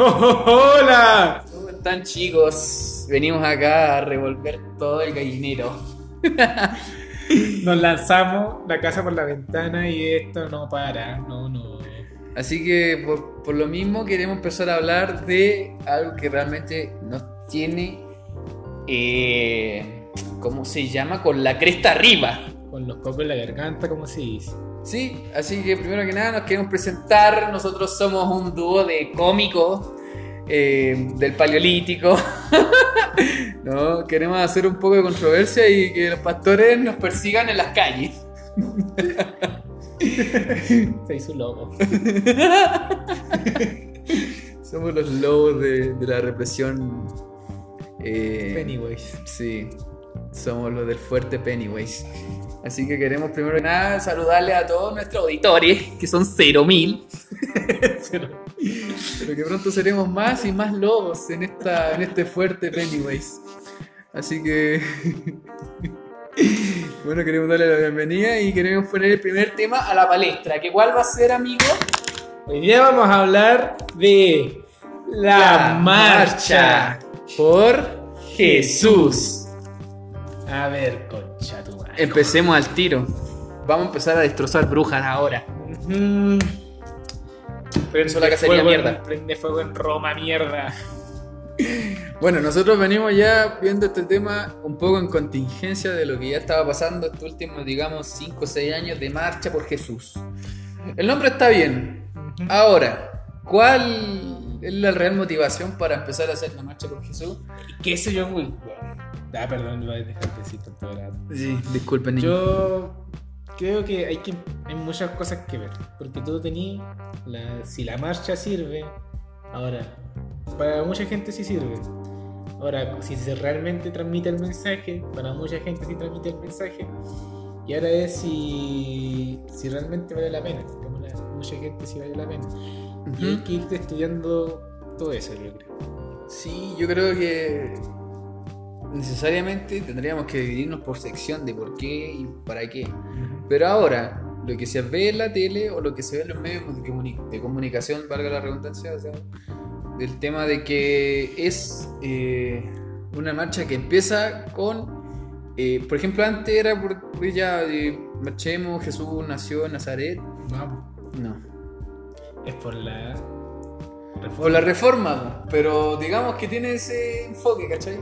¡Hola! ¿Cómo están chicos? Venimos acá a revolver todo el gallinero. Nos lanzamos la casa por la ventana y esto no para. No, no. Así que por, por lo mismo queremos empezar a hablar de algo que realmente nos tiene, eh, ¿cómo se llama? Con la cresta arriba. Con los cocos en la garganta, como se dice. Sí, así que primero que nada nos queremos presentar. Nosotros somos un dúo de cómicos eh, del Paleolítico. ¿No? Queremos hacer un poco de controversia y que los pastores nos persigan en las calles. Se hizo un lobo. Somos los lobos de, de la represión. eh, Pennywise. Sí, somos los del fuerte Pennywise. Así que queremos primero que nada saludarle a todos nuestros auditores, que son 0.000. Pero que pronto seremos más y más lobos en, esta, en este fuerte Pennywise. Así que. Bueno, queremos darle la bienvenida y queremos poner el primer tema a la palestra. ¿Que cuál va a ser, amigo? Hoy día vamos a hablar de la, marcha. por Jesús. A ver, concha tu madre. Empecemos al tiro. Vamos a empezar a destrozar brujas ahora. Mm. Prende Eso la cacería fuego en- mierda. Prende fuego en Roma, mierda. Bueno, nosotros venimos ya viendo este tema un poco en contingencia de lo que ya estaba pasando estos últimos, digamos, 5 o 6 años de marcha por Jesús. El nombre está bien. Ahora, ¿cuál es la real motivación para empezar a hacer la marcha por Jesús? ¿Qué sé yo, güey? Ah, perdón, voy a dejar de decir tanto rato. Sí, disculpen, niño. Yo creo que hay, que hay muchas cosas que ver. Porque tú tenías, la, si la marcha sirve, ahora, para mucha gente sí sirve. Ahora, si se realmente transmite el mensaje, para mucha gente sí transmite el mensaje. Y ahora es si, si realmente vale la pena. Como la, mucha gente sí vale la pena. Y hay que irte estudiando todo eso, yo creo. Sí, yo creo que necesariamente tendríamos que dividirnos por sección de por qué y para qué. Pero ahora, lo que se ve en la tele o lo que se ve en los medios de, de comunicación, valga la redundancia, o sea, del tema de que es eh, una marcha que empieza con, eh, por ejemplo, antes era por por ya eh, marchemos, Jesús nació en Nazaret. Vamos. No. Es por la reforma. Por la reforma, pero digamos que tiene ese enfoque, ¿cachai?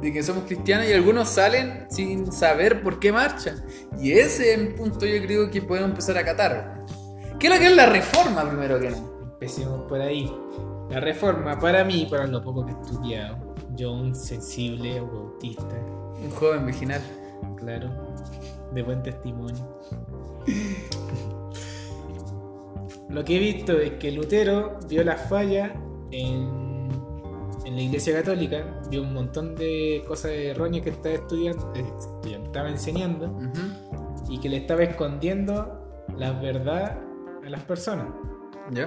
De que somos cristianos y algunos salen sin saber por qué marchan. Y ese es el punto yo creo que podemos empezar a catar. ¿Qué es lo que es la reforma primero que nada? Empecemos por ahí. La reforma, para mí, para lo poco que he estudiado, yo un sensible o autista, Un joven virginal. claro, de buen testimonio. Lo que he visto es que Lutero vio la falla en, en la iglesia católica, vio un montón de cosas erróneas que estaba estudiando, eh, estaba enseñando, y que le estaba escondiendo la verdad a las personas.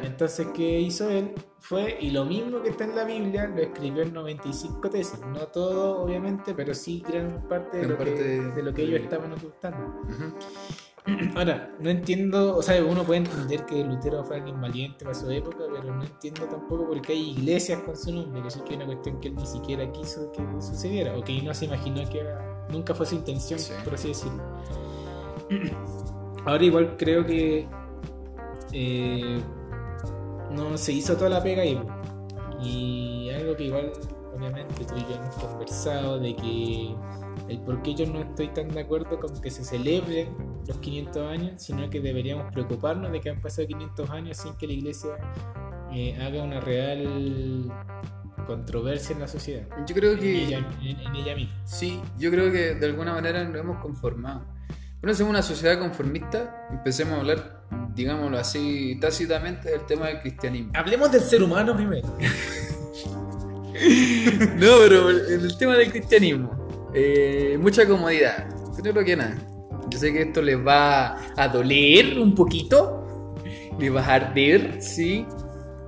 Entonces, ¿qué hizo él? Fue, y lo mismo que está en la Biblia, lo escribió en 95 tesis. No todo, obviamente, pero sí gran parte de, Gran lo, parte que, de- de lo que de- ellos estaban ocultando. Ahora, no entiendo, o sea, uno puede entender que Lutero fue alguien valiente para su época, pero no entiendo tampoco por qué hay iglesias con su nombre, que es una cuestión que él ni siquiera quiso que sucediera, o que no se imaginó que era- nunca fue su intención, Sí. por así decirlo. Ahora igual creo que eh, no se hizo toda la pega po. Y algo que igual, obviamente, tú y yo hemos conversado de que el por qué yo no estoy tan de acuerdo con que se celebren los 500 años, sino que deberíamos preocuparnos de que han pasado 500 años sin que la iglesia eh, haga una real controversia en la sociedad. Yo creo En que ella, en- en ella misma. sí, yo creo que de alguna manera nos hemos conformado. Bueno, somos una sociedad conformista, empecemos a hablar, digámoslo así, tácitamente del tema del cristianismo. Hablemos del ser humano primero. No, pero en el tema del cristianismo, eh, mucha comodidad. Creo que nada. Yo sé que esto les va a doler un poquito, les va a arder, sí,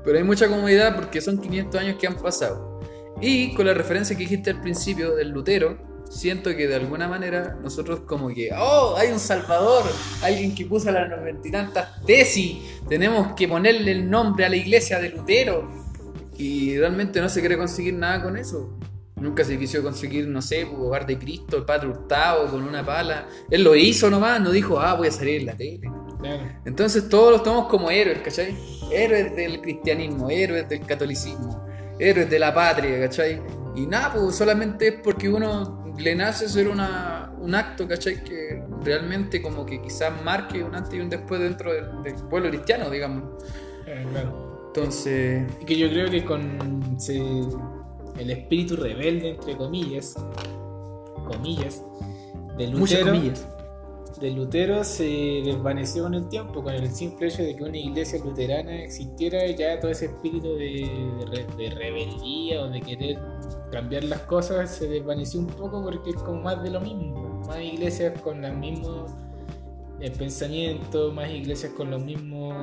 pero hay mucha comodidad porque son 500 años que han pasado. Y con la referencia que dijiste al principio del Lutero, siento que de alguna manera nosotros como que, oh, hay un salvador, alguien que puso las noventa y tantas tesis, tenemos que ponerle el nombre a la iglesia de Lutero. y realmente no se quiere conseguir nada con eso. Nunca se quiso conseguir, no sé, hogar de Cristo, el Padre Hurtado con una pala. Él lo hizo nomás, no dijo, ah, voy a salir en la tele. Claro. Entonces todos los tomamos como héroes, ¿cachai? Héroes del cristianismo, héroes del catolicismo, héroes de la patria, ¿cachai? Y nada, pues solamente es porque uno le nace hacer una, un acto, ¿cachai? Que realmente como que quizás marque un antes y un después dentro del, del pueblo cristiano, digamos. Eh, claro. Entonces, que yo creo que con se- el espíritu rebelde, entre comillas, comillas, de Lutero, comillas. de Lutero se desvaneció con el tiempo, con el simple hecho de que una iglesia luterana existiera, ya todo ese espíritu de, de rebeldía o de querer cambiar las cosas se desvaneció un poco porque es como más de lo mismo, más iglesias con los mismos eh, pensamientos, más iglesias con los mismos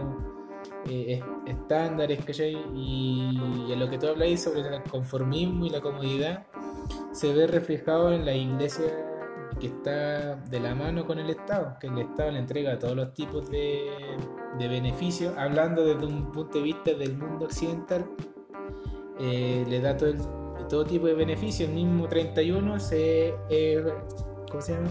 eh, es- estándares, ¿cachai? Y, y a lo que tú habláis sobre el conformismo y la comodidad se ve reflejado en la iglesia que está de la mano con el Estado, que el Estado le entrega todos los tipos de, de beneficios, hablando desde un punto de vista del mundo occidental, eh, le da todo, el- todo tipo de beneficios. El mismo 31 se, eh, ¿cómo se llama?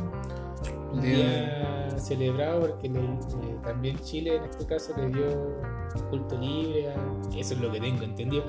Un Día- día celebrado porque le- eh, también Chile en este caso le dio culto libre, a- eso es lo que tengo entendido.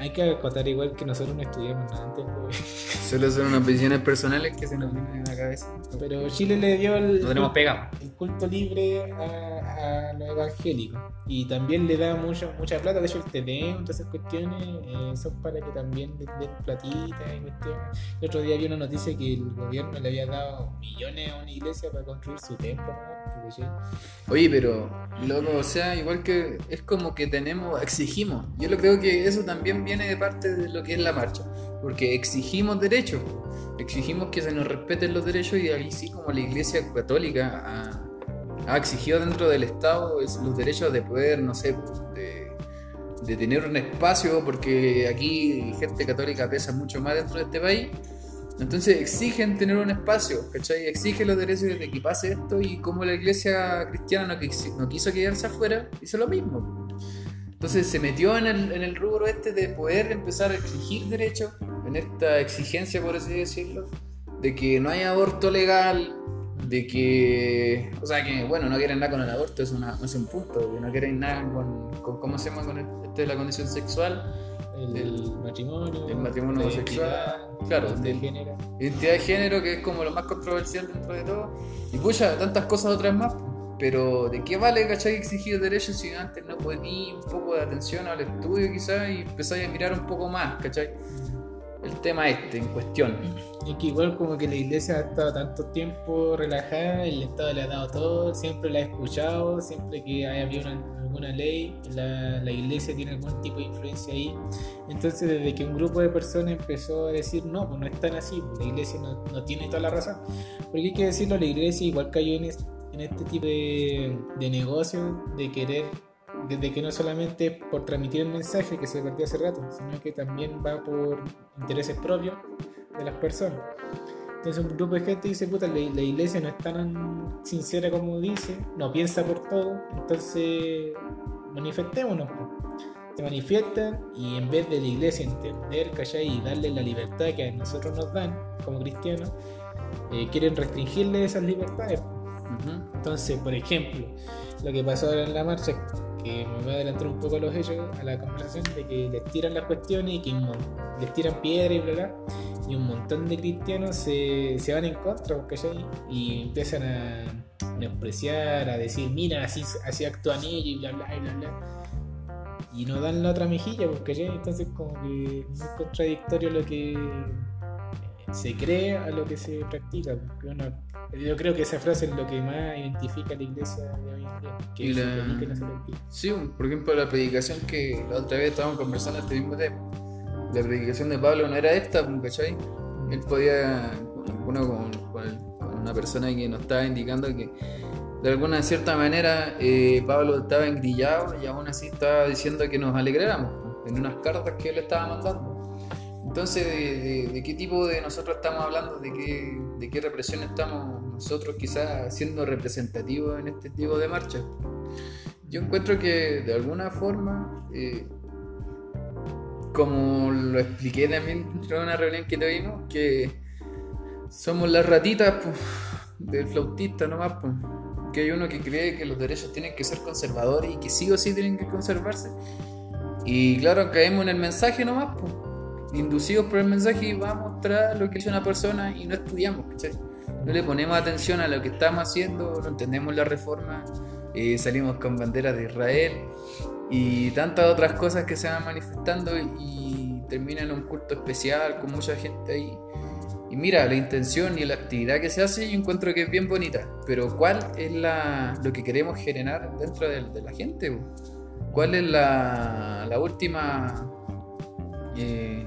Hay que acotar igual que nosotros no estudiamos nada, entiendo. Solo son unas visiones personales que se nos vienen a la cabeza. Pero Chile le dio el, Lo tenemos pegado. el culto libre a, a los evangélicos y también le da mucho, mucha plata. De hecho, el TDM, todas esas cuestiones eh, son para que también le den platita y cuestiones. El otro día vi una noticia que el gobierno le había dado millones a una iglesia para construir su templo. ¿no? Oye, pero, loco, o sea, igual que es como que tenemos, exigimos. Yo lo creo que eso también viene de parte de lo que es la marcha. Porque exigimos derechos. Exigimos que se nos respeten los derechos y ahí sí como la iglesia católica ha, ha exigido dentro del Estado es- los derechos de poder, no sé, de, de tener un espacio, porque aquí gente católica pesa mucho más dentro de este país. Entonces exigen tener un espacio, ¿cachai? Exigen los derechos de que pase esto y como la iglesia cristiana no, quis- no quiso quedarse afuera, hizo lo mismo. Entonces se metió en el, en el rubro este de poder empezar a exigir derechos, en esta exigencia, por así decirlo, de que no hay aborto legal, de que, o sea, que bueno, no quieren nada con el aborto, es, una, es un punto, que no quieren nada con, con ¿cómo se llama? Con este de la condición sexual. El, matrimonio, el matrimonio la homosexual, identidad, claro, de género. Identidad de género, que es como lo más controversial dentro de todo. Y pucha, tantas cosas otras más. Pero ¿de qué vale, cachai, exigir derechos si antes no poní un poco de atención al estudio quizás y empezáis a mirar un poco más, cachai? El tema este en cuestión. Es que igual como que la iglesia ha estado tanto tiempo relajada, el Estado le ha dado todo, siempre la ha escuchado, siempre que haya habido una- alguna ley, la, la iglesia tiene algún tipo de influencia ahí. Entonces desde que un grupo de personas empezó a decir, no, pues no es tan así, pues la iglesia no, no tiene toda la razón. Porque hay que decirlo, la iglesia igual cayó en, es- en este tipo de, de negocio, de querer, desde que no solamente por transmitir el mensaje que se perdió hace rato, sino que también va por intereses propios de las personas. Entonces un grupo de gente dice, puta, la, la iglesia no es tan sincera como dice, no piensa por todo, entonces manifestémonos. po". Se manifiestan y en vez de la iglesia entender, callar y darle la libertad que a nosotros nos dan como cristianos, eh, quieren restringirle esas libertades. po. Ujú. Entonces, por ejemplo, lo que pasó ahora en la marcha, que me voy a adelantar un poco a los hechos, a la conversación, de que les tiran las cuestiones y que les tiran piedra y bla bla, y un montón de cristianos se, se van en contra, ¿cachai? Y empiezan a menospreciar, a decir, mira, así, así actúan ellos y bla bla y bla bla. Y no dan la otra mejilla, ¿cachai? Entonces, como que es contradictorio lo que se cree a lo que se practica. uno- yo creo que esa frase es lo que más identifica a la iglesia de hoy en día. Que Y se la- predica y no se practica. Sí, por ejemplo, la predicación que la otra vez estábamos conversando este mismo tema. La predicación de Pablo no era esta, ¿cachai? Él podía, uno con, con una persona que nos estaba indicando que de alguna cierta manera eh, Pablo estaba engrillado y aún así estaba diciendo que nos alegráramos en unas cartas que él estaba mandando. Entonces, ¿de, qué tipo de nosotros estamos hablando? ¿De qué, ¿De qué represión estamos nosotros quizás siendo representativos en este tipo de marchas? Yo encuentro que de alguna forma eh, como lo expliqué también dentro de una reunión que tuvimos, que somos las ratitas del flautista nomás, pues. que hay uno que cree que los derechos tienen que ser conservadores y que sí o sí tienen que conservarse. Y claro, caemos en el mensaje nomás, pues, inducidos por el mensaje y va a mostrar lo que dice una persona y no estudiamos, ¿cachai? No le ponemos atención a lo que estamos haciendo, no entendemos la reforma, eh, salimos con banderas de Israel y tantas otras cosas que se van manifestando y terminan un culto especial con mucha gente ahí. Y mira, la intención y la actividad que se hace yo encuentro que es bien bonita, pero ¿cuál es la, lo que queremos generar dentro de, de la gente? ¿Cuál es la, la última eh,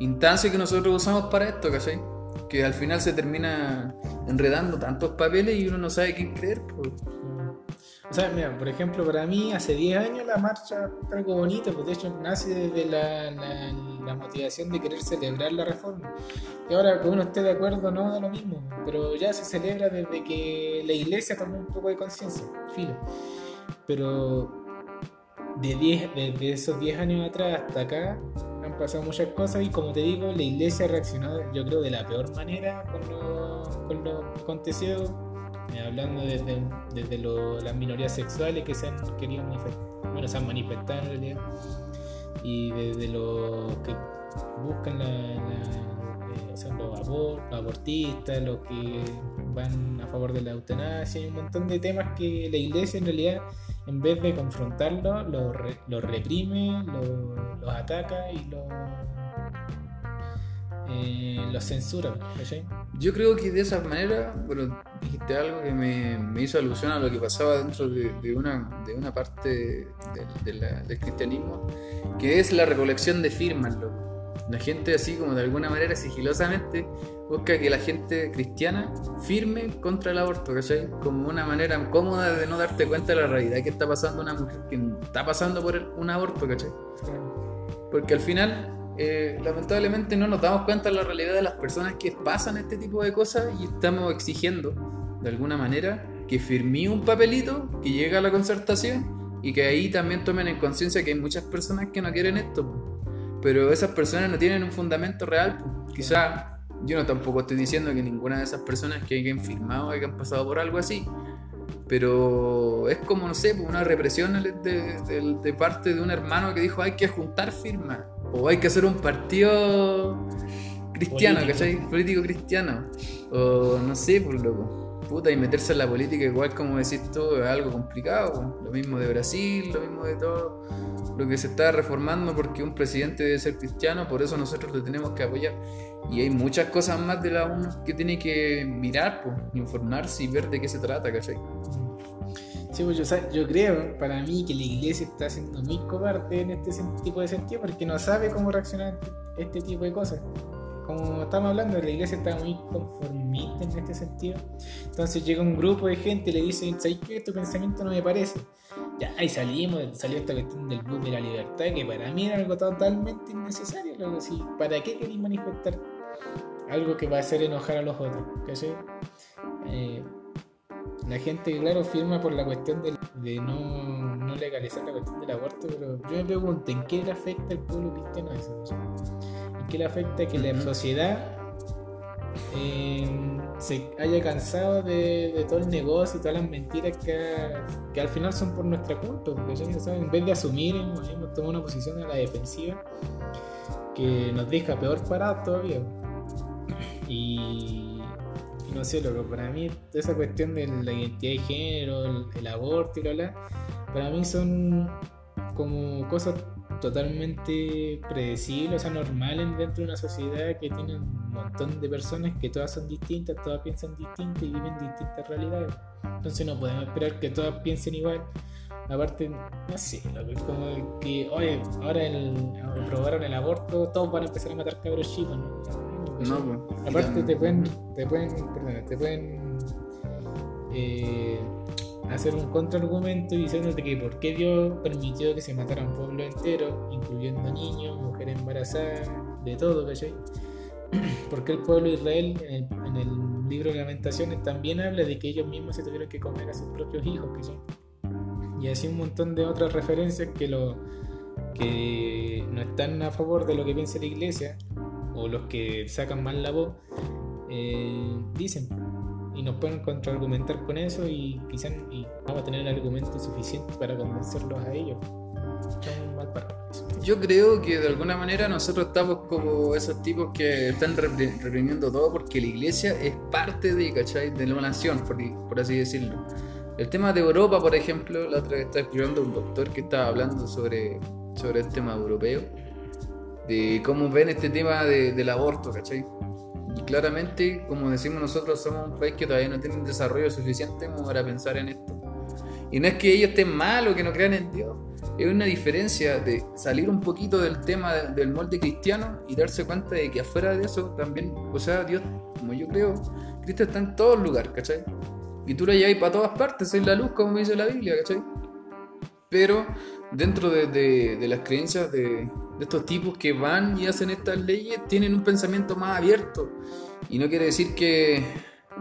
instancia que nosotros usamos para esto, ¿cachai? Que al final se termina enredando tantos papeles y uno no sabe quién creer. Pues. O sea, mira, por ejemplo, para mí hace 10 años la marcha fue algo bonito, pues de hecho nace desde la, motivación de querer celebrar la reforma. Y ahora que uno esté de acuerdo no da lo mismo, pero ya se celebra desde que la iglesia tomó un poco de conciencia, filo. Pero de, 10, desde esos 10 años atrás hasta acá han pasado muchas cosas y como te digo, la iglesia ha reaccionado yo creo de la peor manera con lo, con lo acontecido eh, hablando desde, desde las minorías sexuales que se han querido manifestar, bueno, se han manifestado en realidad, y desde los que buscan la, eh, los, abortistas, los que van a favor de la eutanasia, hay un montón de temas que la iglesia en realidad, en vez de confrontarlos, los, lo reprime, los ataca y los eh, lo censuran. Yo creo que de esa manera, bueno, dijiste algo que me, me hizo alusión a lo que pasaba dentro de, de una, de una parte del cristianismo, que es la recolección de firmas. La gente así como de alguna manera sigilosamente busca que la gente cristiana firme contra el aborto, ¿cachai? Como una manera cómoda de no darte cuenta de la realidad que está pasando una mujer que está pasando por un aborto, ¿cachai? Porque al final eh, lamentablemente no nos damos cuenta de la realidad de las personas que pasan este tipo de cosas y estamos exigiendo, de alguna manera, que firmé un papelito que llegue a la concertación y que ahí también tomen en conciencia que hay muchas personas que no quieren esto. Pero esas personas no tienen un fundamento real. Quizá yo no tampoco estoy diciendo que ninguna de esas personas que hayan firmado hayan pasado por algo así. Pero es como, no sé, una represión de, de parte de un hermano que dijo hay que juntar firmas o hay que hacer un partido cristiano, Político. ¿cachai? Político cristiano. O no sé, por loco. Puta, y meterse en la política, igual como decís tú, es algo complicado. Lo mismo de Brasil, lo mismo de todo lo que se está reformando porque un presidente debe ser cristiano, por eso nosotros lo tenemos que apoyar. Y hay muchas cosas más de la que tiene que mirar, pues, informarse y ver de qué se trata, ¿cachai? Sí, pues yo, creo, para mí, que la iglesia está siendo muy cobarde en este tipo de sentido porque no sabe cómo reaccionar ante este tipo de cosas. Como estamos hablando, la iglesia está muy conformista en este sentido. Entonces llega un grupo de gente y le dice, ¿sabes qué? Tu pensamiento no me parece. Ya, ahí salimos, salió esta cuestión del bus de la libertad, que para mí era algo totalmente innecesario. ¿Para qué queréis manifestar algo que va a hacer enojar a los otros? ¿Cachai? Eh, la gente, claro, firma por la cuestión de, no, legalizar la cuestión del aborto, pero yo me pregunto, ¿en qué le afecta al pueblo cristiano eso? ¿En qué le afecta que la sociedad em, se haya cansado de, todo el negocio y todas las mentiras que, al final son por nuestra culpa? Porque en vez de asumir, hemos, tomado una posición a la defensiva que nos deja peor parados todavía. Y no sé, loco, para mí esa cuestión de la identidad de género, el, aborto y lo bla, para mí son como cosas totalmente predecibles, o sea, normales dentro de una sociedad que tiene un montón de personas que todas son distintas, todas piensan distintas y viven distintas realidades. Entonces no podemos esperar que todas piensen igual. Aparte, no sé, es como que, oye, ahora el, aprobaron el aborto, todos van a empezar a matar cabros chicos, ¿no? No, pues, Aparte te pueden, te pueden, perdón, te pueden eh, hacer un contraargumento diciéndote que por qué Dios permitió que se matara un pueblo entero, incluyendo niños, mujeres embarazadas, de todo, ¿cachai? Porque el pueblo de Israel en el, libro de Lamentaciones también habla de que ellos mismos se tuvieron que comer a sus propios hijos, ¿cachai? Y así un montón de otras referencias que lo que no están a favor de lo que piensa la iglesia, o los que sacan mal la voz, eh, dicen. Y nos pueden contraargumentar con eso y quizás y vamos a tener el argumento suficiente para convencerlos a ellos. Yo creo que de alguna manera nosotros estamos como esos tipos que están reprimiendo todo porque la iglesia es parte de, ¿cachai? de la nación, por, por así decirlo. El tema de Europa, por ejemplo, la otra vez estaba escuchando un doctor que estaba hablando sobre, sobre el tema europeo, de cómo ven este tema de- del aborto, ¿cachai? Y claramente, como decimos nosotros, somos un país que todavía no tiene un desarrollo suficiente para pensar en esto. Y no es que ellos estén mal o que no crean en Dios, es una diferencia de salir un poquito del tema de- del molde cristiano y darse cuenta de que afuera de eso también, o sea, Dios, como yo creo, Cristo está en todo lugar, ¿cachai? Y tú lo lleváis para todas partes, soy la luz, como dice la Biblia, ¿cachai? Pero dentro de, de- de las creencias de, de estos tipos que van y hacen estas leyes, tienen un pensamiento más abierto. Y no quiere decir que,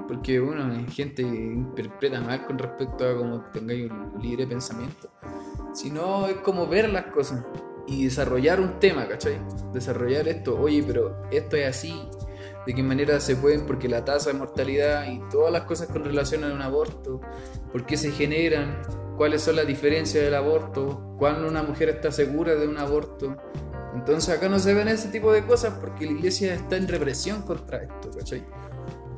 porque bueno, hay gente que interpreta mal con respecto a cómo tengáis un libre pensamiento, sino es como ver las cosas y desarrollar un tema, ¿cachai? Desarrollar esto, oye, pero esto es así, de qué manera se pueden, porque la tasa de mortalidad y todas las cosas con relación a un aborto, por qué se generan, cuáles son las diferencias del aborto, cuándo una mujer está segura de un aborto. Entonces acá no se ven ese tipo de cosas porque la iglesia está en represión contra esto, ¿cachai?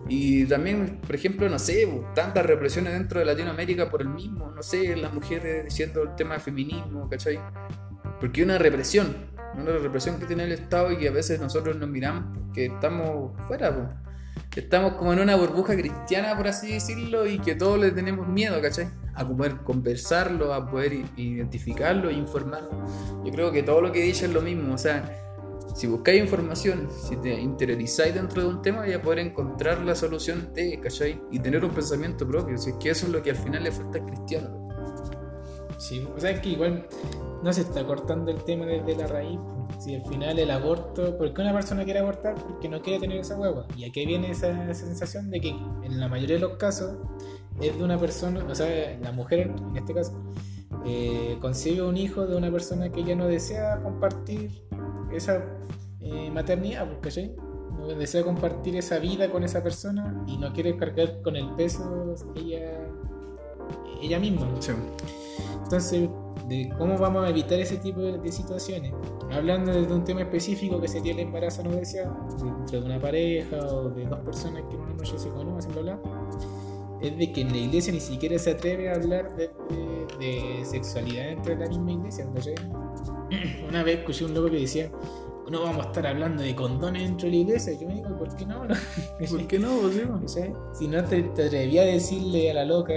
Y también, por ejemplo, no sé, tantas represiones dentro de Latinoamérica por el mismo, no sé, las mujeres diciendo el tema de feminismo, ¿cachai? Porque es una represión, una represión que tiene el Estado y que a veces nosotros nos miramos porque estamos fuera, po. Estamos como en una burbuja cristiana, por así decirlo, y que todos le tenemos miedo, ¿cachai? A poder conversarlo, a poder identificarlo e informarlo. Yo creo que todo lo que dice es lo mismo, o sea, si buscáis información, si te interiorizáis dentro de un tema, vais a poder encontrar la solución de, ¿cachai? Y tener un pensamiento propio, si es que eso es lo que al final le falta al cristiano. Sí, o sea, es que igual no se está cortando el tema desde la raíz. Si al final el aborto, ¿por qué una persona quiere abortar? Porque no quiere tener esa hueva. Y aquí viene esa, sensación de que en la mayoría de los casos es de una persona, o sea, la mujer en este caso, eh, concibe un hijo de una persona que ya no desea compartir esa eh, maternidad, pues, ¿cachai? No desea compartir esa vida con esa persona y no quiere cargar con el peso ella, ella misma. ¿no? Entonces, de cómo vamos a evitar ese tipo de, de situaciones. Hablando de un tema específico que sería el embarazo no deseado, dentro de una pareja o de dos personas que una noche se conocen, bla, bla, es de que en la iglesia ni siquiera se atreve a hablar de, de- sexualidad dentro de la misma iglesia. Una vez escuché un loco que decía, no vamos a estar hablando de condones dentro de la iglesia. Yo me digo, ¿por qué no? ¿Por qué no? Si no te, te atrevías a decirle a la loca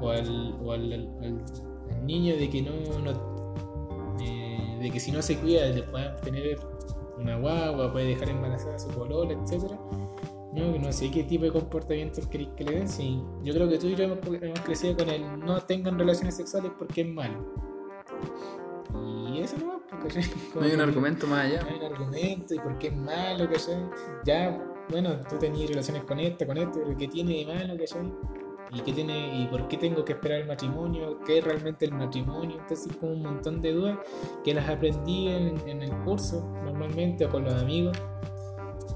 o al, o al- al niño de que no, no- eh, de que si no se cuida le puede tener una guagua, puede dejar embarazada a su polola, etcétera. No, no sé qué tipo de comportamiento queréis que le den. Si yo creo que tú y yo hemos, hemos crecido con el no tengan relaciones sexuales porque es malo. Y eso no va, porque No hay un argumento más allá. hay un argumento y por qué es malo, ¿cachai? Ya, bueno, tú tenías relaciones con esta, con esto, pero ¿qué tiene de malo, ¿cachai? ¿Y qué tiene, y por qué tengo que esperar el matrimonio? ¿Qué es realmente el matrimonio? Entonces, como un montón de dudas que las aprendí en, en el curso, normalmente, o con los amigos,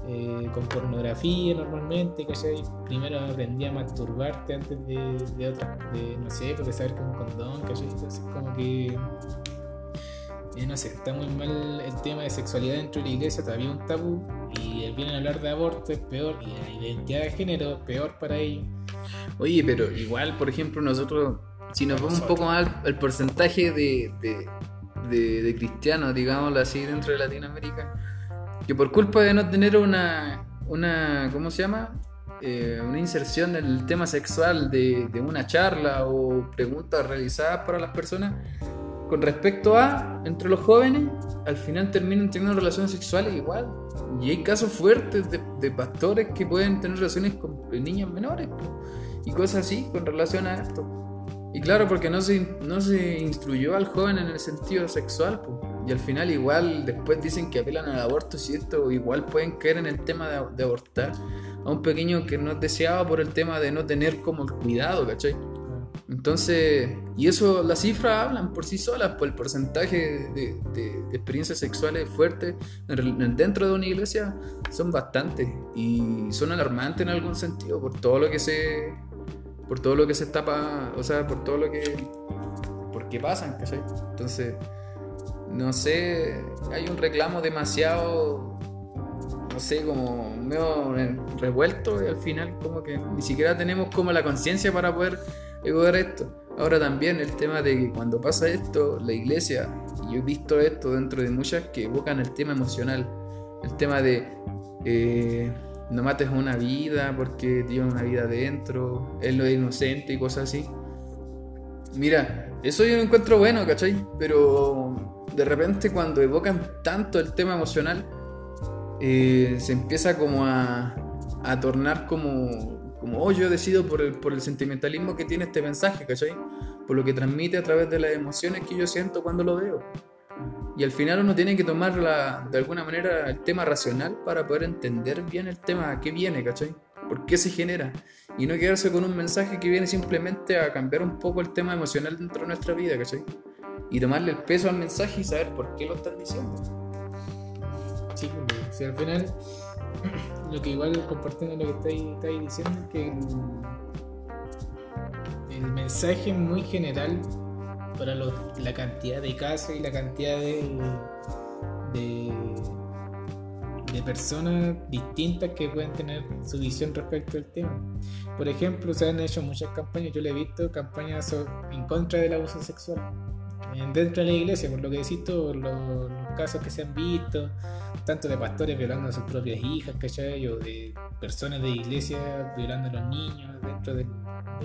eh, con pornografía, normalmente, ¿cachai? Primero aprendí a masturbarte antes de, de otras, de, no sé, porque saber que un condón, ¿cachai? Entonces, como que eh, no sé, está muy mal el tema de sexualidad dentro de la iglesia, todavía un tabú. Y vienen a hablar de aborto es peor, y la identidad de género peor para ellos. Oye, pero igual, por ejemplo, nosotros, si nos vamos un poco más al, porcentaje de, de, cristianos, digámoslo así, dentro de Latinoamérica, que por culpa de no tener una, una ¿cómo se llama? Eh, una inserción en el tema sexual de, una charla o preguntas realizadas para las personas, con respecto a, entre los jóvenes, al final terminan teniendo relaciones sexuales igual. Y hay casos fuertes de, de pastores que pueden tener relaciones con niñas menores po, y cosas así con relación a esto. Y claro, porque no se, no se instruyó al joven en el sentido sexual. Y al final igual después dicen que apelan al aborto y esto igual pueden caer en el tema de, de abortar a un pequeño que no deseaba por el tema de no tener como el cuidado, ¿cachai? Entonces, y eso, las cifras hablan por sí solas, por el porcentaje de, experiencias sexuales fuertes dentro de una iglesia son bastantes y son alarmantes en algún sentido por todo lo que se por todo lo que se tapa, o sea, por todo lo que por qué pasan. Entonces, no sé, hay un reclamo demasiado no sé, como medio revuelto y al final como que ni siquiera tenemos como la conciencia para poder evocar esto. Ahora también el tema de que cuando pasa esto, la iglesia, y yo he visto esto dentro de muchas que evocan el tema emocional, el tema de eh, no mates una vida porque tiene una vida dentro, él no es inocente y cosas así. Mira, eso yo lo encuentro bueno, ¿cachai? Pero de repente cuando evocan tanto el tema emocional, eh, se empieza como a, a tornar como, como, oh, yo decido por el, por el sentimentalismo que tiene este mensaje, ¿cachai? Por lo que transmite a través de las emociones que yo siento cuando lo veo. Y al final uno tiene que tomar de alguna manera el tema racional para poder entender bien el tema que viene, ¿cachai? ¿Por qué se genera? Y no quedarse con un mensaje que viene simplemente a cambiar un poco el tema emocional dentro de nuestra vida, ¿cachai? Y tomarle el peso al mensaje y saber por qué lo están diciendo sí, si al final, lo que igual compartiendo lo que estáis, diciendo es que el, mensaje muy general para la cantidad de casos y la cantidad de, de, personas distintas que pueden tener su visión respecto al tema. Por ejemplo, se han hecho muchas campañas, yo le he visto campañas en contra del abuso sexual dentro de la iglesia, por lo que decís tú, los, casos que se han visto, tanto de pastores violando a sus propias hijas, ¿cachai? O de personas de iglesia violando a los niños dentro de,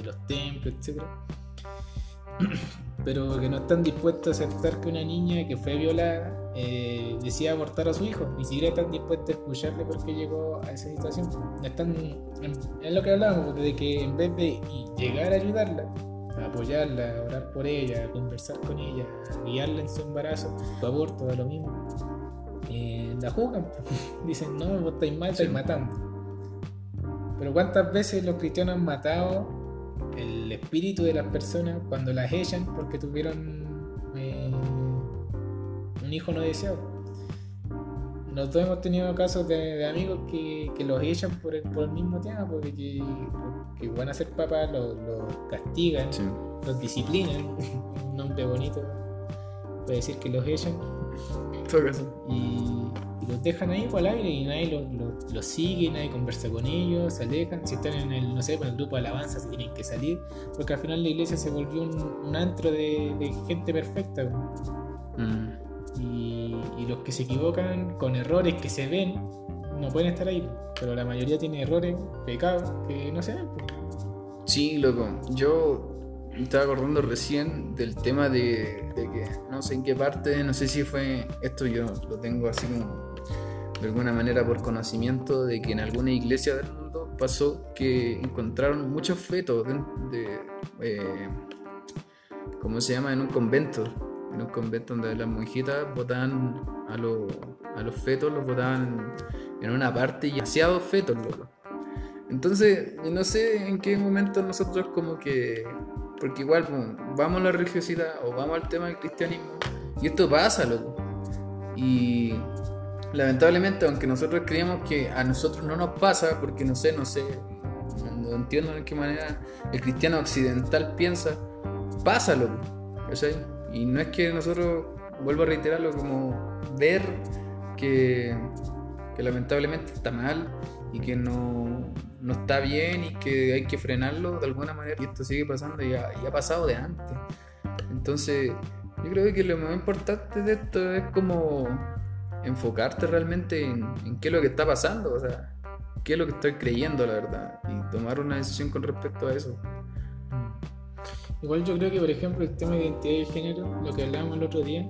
los templos, etc. Pero que no están dispuestos a aceptar que una niña que fue violada eh, decida abortar a su hijo, ni siquiera están dispuestos a escucharle porque llegó a esa situación. Están, es lo que hablábamos, de que en vez de llegar a ayudarla, apoyarla, orar por ella, conversar con ella, guiarla en su embarazo, su aborto, da lo mismo. Eh, la juzgan, dicen, no, vos estáis mal, estáis matando. Pero ¿cuántas veces los cristianos han matado el espíritu de las personas cuando las echan porque tuvieron eh, un hijo no deseado? Nosotros hemos tenido casos de, amigos que, los echan por el, por el mismo tema, porque que, van a ser papás, los, castigan, los disciplinan, un nombre bonito, puede decir que los echan. Y, los dejan ahí por el aire y nadie los sigue, nadie conversa con ellos, se alejan. Si están en el, no sé, el grupo de alabanza, se tienen que salir, porque al final la iglesia se volvió un, antro de, gente perfecta. Mm. Y, los que se equivocan con errores que se ven no pueden estar ahí. Pero la mayoría tiene errores, pecados que no se ven. Sí, loco. Yo estaba acordando recién del tema de, que no sé en qué parte, no sé si fue esto, yo lo tengo así como de alguna manera por conocimiento de que en alguna iglesia del mundo pasó que encontraron muchos fetos de, eh, ¿cómo se llama? En un convento en un convento donde las monjitas botaban a, a los fetos, los botaban en una parte y demasiados fetos, loco. Entonces, no sé en qué momento nosotros como que... Porque igual, vamos a la religiosidad o vamos al tema del cristianismo y esto pasa, loco. Y lamentablemente, aunque nosotros creíamos que a nosotros no nos pasa, porque no sé, no sé, no, entiendo en qué manera el cristiano occidental piensa, pasa, loco. Y no es que nosotros, vuelvo a reiterarlo, como ver que, lamentablemente está mal y que no, está bien y que hay que frenarlo de alguna manera. Y esto sigue pasando y ha, pasado de antes. Entonces, yo creo que lo más importante de esto es como enfocarte realmente en, en, qué es lo que está pasando, o sea, qué es lo que estoy creyendo, la verdad, y tomar una decisión con respecto a eso. Igual yo creo que, por ejemplo, el tema de identidad de género, lo que hablábamos el otro día,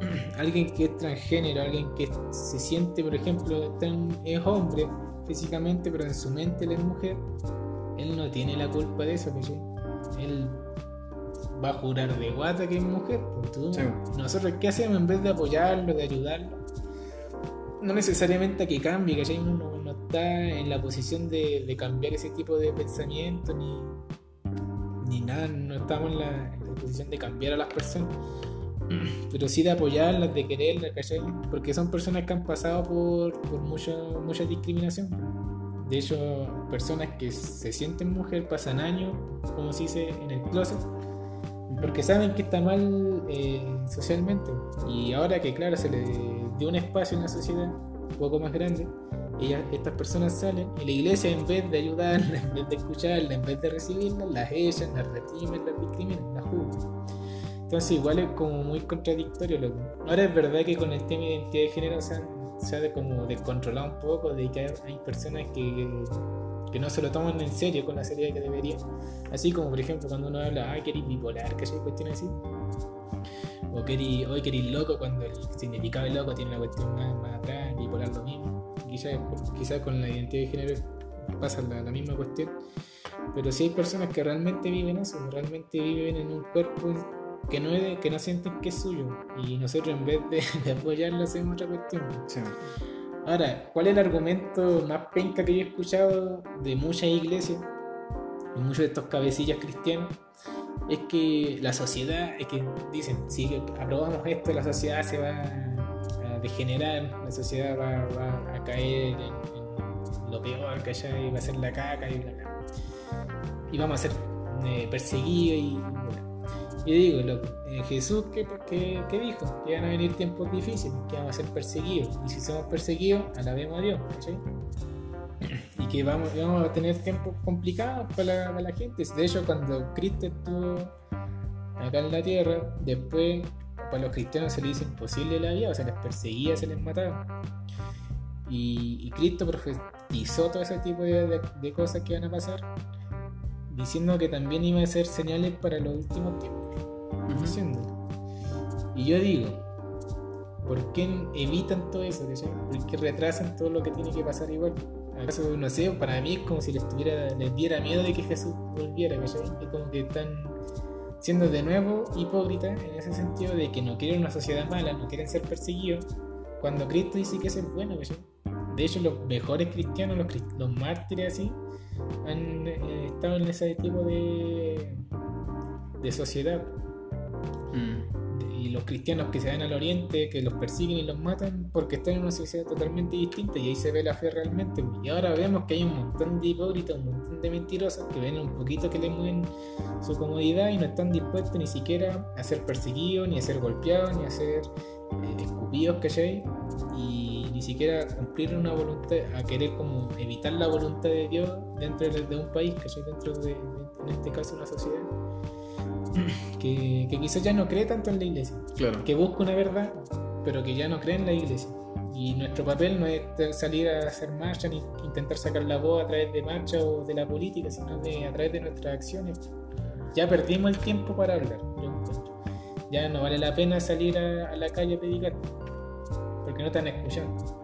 alguien que es transgénero, alguien que se siente, por ejemplo, es hombre físicamente, pero en su mente él es mujer, él no tiene la culpa de eso, Él va a jurar de guata que es mujer. Pues nosotros, ¿qué hacemos en vez de apoyarlo, de ayudarlo? No necesariamente a que cambie, que Uno no está en la posición de, de cambiar ese tipo de pensamiento ni ni nada, no estamos en la, posición de cambiar a las personas. pero sí de apoyarlas, de quererlas, ¿cachai? Porque son personas que han pasado por, por mucha, mucha discriminación. De hecho, personas que se sienten mujer pasan años, como se dice, en el closet, porque saben que está mal eh, socialmente. Y ahora que, claro, se les dio un espacio en la sociedad un poco más grande, ellas, estas personas salen y la iglesia, en vez de ayudarlas, en vez de escucharlas, en vez de recibirlas, las echan, las reprimen, las discriminan, las juzgan. Entonces, igual es como muy contradictorio. Loco. Ahora es verdad que con el tema de identidad de género se, han, se ha de como descontrolado un poco, de que hay, personas que que no se lo toman en serio con la seriedad que debería. Así como, por ejemplo, cuando uno habla, ah, que bipolar, que hay cuestiones así. O que eres, hoy que loco, cuando el significado de loco tiene la cuestión más, más atrás, bipolar lo mismo. Quizás quizá con la identidad de género pasa la, la, misma cuestión. Pero sí hay personas que realmente viven eso, realmente viven en un cuerpo que no, es que no sienten que es suyo. Y nosotros en vez de, de apoyarlo hacemos otra cuestión. Sí. Ahora, ¿cuál es el argumento más penca que yo he escuchado de muchas iglesias, de muchos de estos cabecillas cristianos? Es que la sociedad, es que dicen, si aprobamos esto, la sociedad se va degenerar, la sociedad va, a caer en, lo peor, que allá va a ser la caca y bla, bla. Y vamos a ser eh, perseguidos y bla. Y digo, eh, Jesús, ¿qué, dijo? Que van a venir tiempos difíciles, que vamos a ser perseguidos. Y si somos perseguidos, alabemos a Dios. Y que vamos, vamos a tener tiempos complicados para para la gente. De hecho, cuando Cristo estuvo acá en la tierra, después para los cristianos se les hizo imposible la vida, o sea, les perseguía, se les mataba. Y, y Cristo profetizó todo ese tipo de, de, de cosas que van a pasar diciendo que también iba a ser señales para los últimos tiempos. Uh-huh. Y yo digo, ¿por qué evitan todo eso? ¿Por qué retrasan todo lo que tiene que pasar igual? ¿Acaso, no sé, para mí es como si les, tuviera, les diera miedo de que Jesús volviera, ¿cachai? Es como que están siendo de nuevo hipócritas en ese sentido de que no quieren una sociedad mala, no quieren ser perseguidos, cuando Cristo dice que es bueno, ¿cachai? De hecho, los mejores cristianos, los, los mártires así, han eh, estado en ese tipo de, de sociedad. Mm. Y los cristianos que se van al oriente, que los persiguen y los matan porque están en una sociedad totalmente distinta y ahí se ve la fe realmente. Y ahora vemos que hay un montón de hipócritas, un montón de mentirosos que ven un poquito que le mueven su comodidad y no están dispuestos ni siquiera a ser perseguidos, ni a ser golpeados, ni a ser eh, escupidos, ¿cachai? Y ni siquiera cumplir una voluntad, a querer como evitar la voluntad de Dios dentro de, un país, ¿cachai? Dentro de, de, en este caso, una sociedad que, que, quizás ya no cree tanto en la iglesia. Claro. Que busca una verdad, pero que ya no cree en la iglesia. Y nuestro papel no es salir a hacer marcha ni intentar sacar la voz a través de marcha o de la política, sino de, a través de nuestras acciones. Ya perdimos el tiempo para hablar. Ya no vale la pena salir a, a la calle a predicar, porque no están escuchando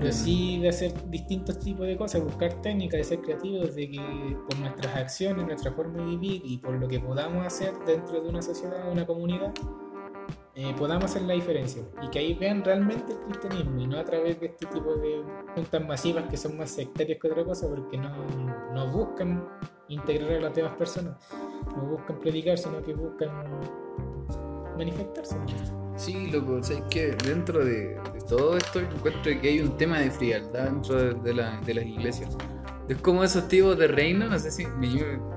pero sí de hacer distintos tipos de cosas, buscar técnicas, de ser creativos, de que por nuestras acciones, nuestra forma de vivir y por lo que podamos hacer dentro de una sociedad, una comunidad, eh, podamos hacer la diferencia y que ahí vean realmente el cristianismo y no a través de este tipo de juntas masivas que son más sectarias que otra cosa porque no, no buscan integrar a las demás personas, no buscan predicar, sino que buscan manifestarse. Sí, loco, o sea, es que dentro de, todo esto encuentro que hay un tema de frialdad dentro de, de, la, de las iglesias. Es como esos tipos de reinos, no sé si me,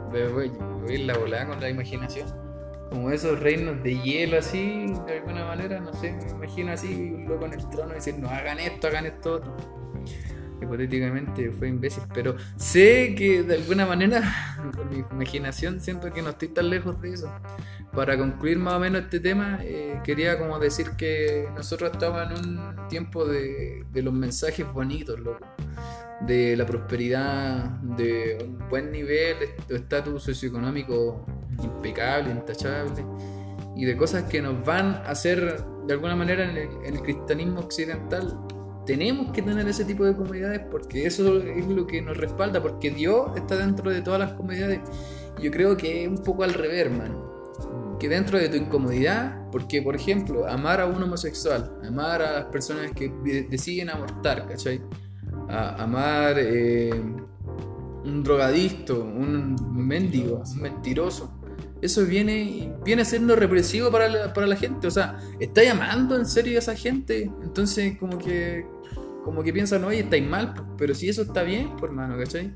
me voy, voy en la volada con la imaginación. Como esos reinos de hielo así, de alguna manera, no sé, me imagino así, un loco en el trono no hagan esto, hagan esto otro. Hipotéticamente fue imbécil, pero sé que de alguna manera, con mi imaginación, siento que no estoy tan lejos de eso para concluir más o menos este tema, eh, quería como decir que nosotros estamos en un tiempo de, de los mensajes bonitos, loco. De la prosperidad, de un buen nivel, de estatus socioeconómico impecable, intachable, y de cosas que nos van a hacer, de alguna manera, en el, en el cristianismo occidental. Tenemos que tener ese tipo de comunidades porque eso es lo que nos respalda, porque Dios está dentro de todas las comunidades. Yo creo que es un poco al revés, hermano que dentro de tu incomodidad, porque por ejemplo, amar a un homosexual, amar a las personas que deciden abortar, ¿cachai? A, amar eh, un drogadicto, un mendigo, un mentiroso, eso viene, viene siendo represivo para la, para la gente. O sea, está llamando en serio a esa gente. Entonces, como que, como que piensan, oye, estáis mal, pero si eso está bien, pues hermano, ¿cachai?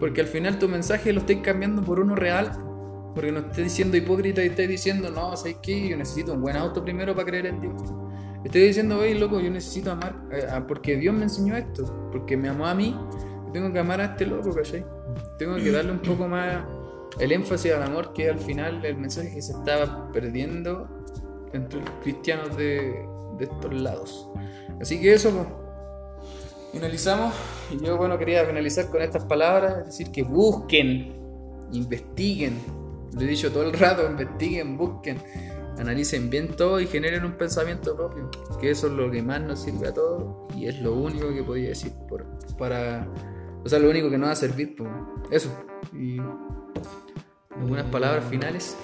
Porque al final tu mensaje lo estáis cambiando por uno real. Porque no estés diciendo hipócrita y estáis diciendo, no, ¿sabes qué? Yo necesito un buen auto primero para creer en Dios. Estoy diciendo, oye, loco, yo necesito amar, eh, porque Dios me enseñó esto, porque me amó a mí, tengo que amar a este loco, ¿cachai? Tengo que darle un poco más el énfasis al amor, que al final el mensaje que se estaba perdiendo entre los cristianos de, de estos lados. Así que eso, pues, finalizamos. Y yo, bueno, quería finalizar con estas palabras, es decir, que busquen, investiguen. Lo he dicho todo el rato, investiguen, busquen analicen bien todo y generen un pensamiento propio, que eso es lo que más nos sirve a todos y es lo único que podía decir por, para, o sea, lo único que nos va a servir, pues, eso. Y algunas palabras finales.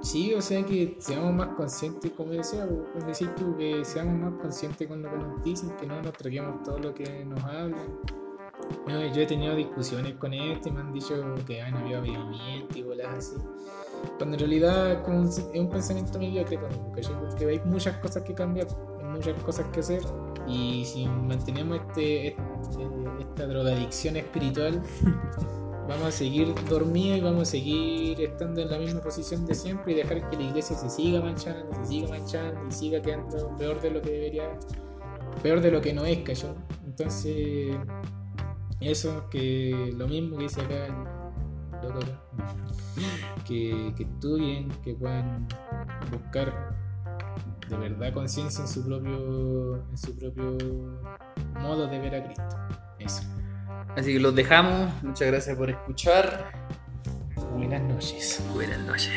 Sí, o sea que seamos más conscientes, como decía, como decís tú, que seamos más conscientes con lo que nos dicen, que no nos traguemos todo lo que nos hablan. yo he tenido discusiones con este, me han dicho que han habido avivamiento y bolas así. Cuando en realidad es un pensamiento mediocre, porque hay muchas cosas que cambiar, hay muchas cosas que hacer, y si mantenemos este, este esta drogadicción espiritual, vamos a seguir dormidos y vamos a seguir estando en la misma posición de siempre y dejar que la iglesia se siga manchando, se siga manchando y siga quedando peor de lo que debería, peor de lo que no es, ¿cachai? Entonces, eso que lo mismo que dice acá el doctor que, estudien, que puedan buscar de verdad conciencia en su propio en su propio modo de ver a Cristo. Eso. Así que los dejamos. Muchas gracias por escuchar. Buenas noches. Buenas noches.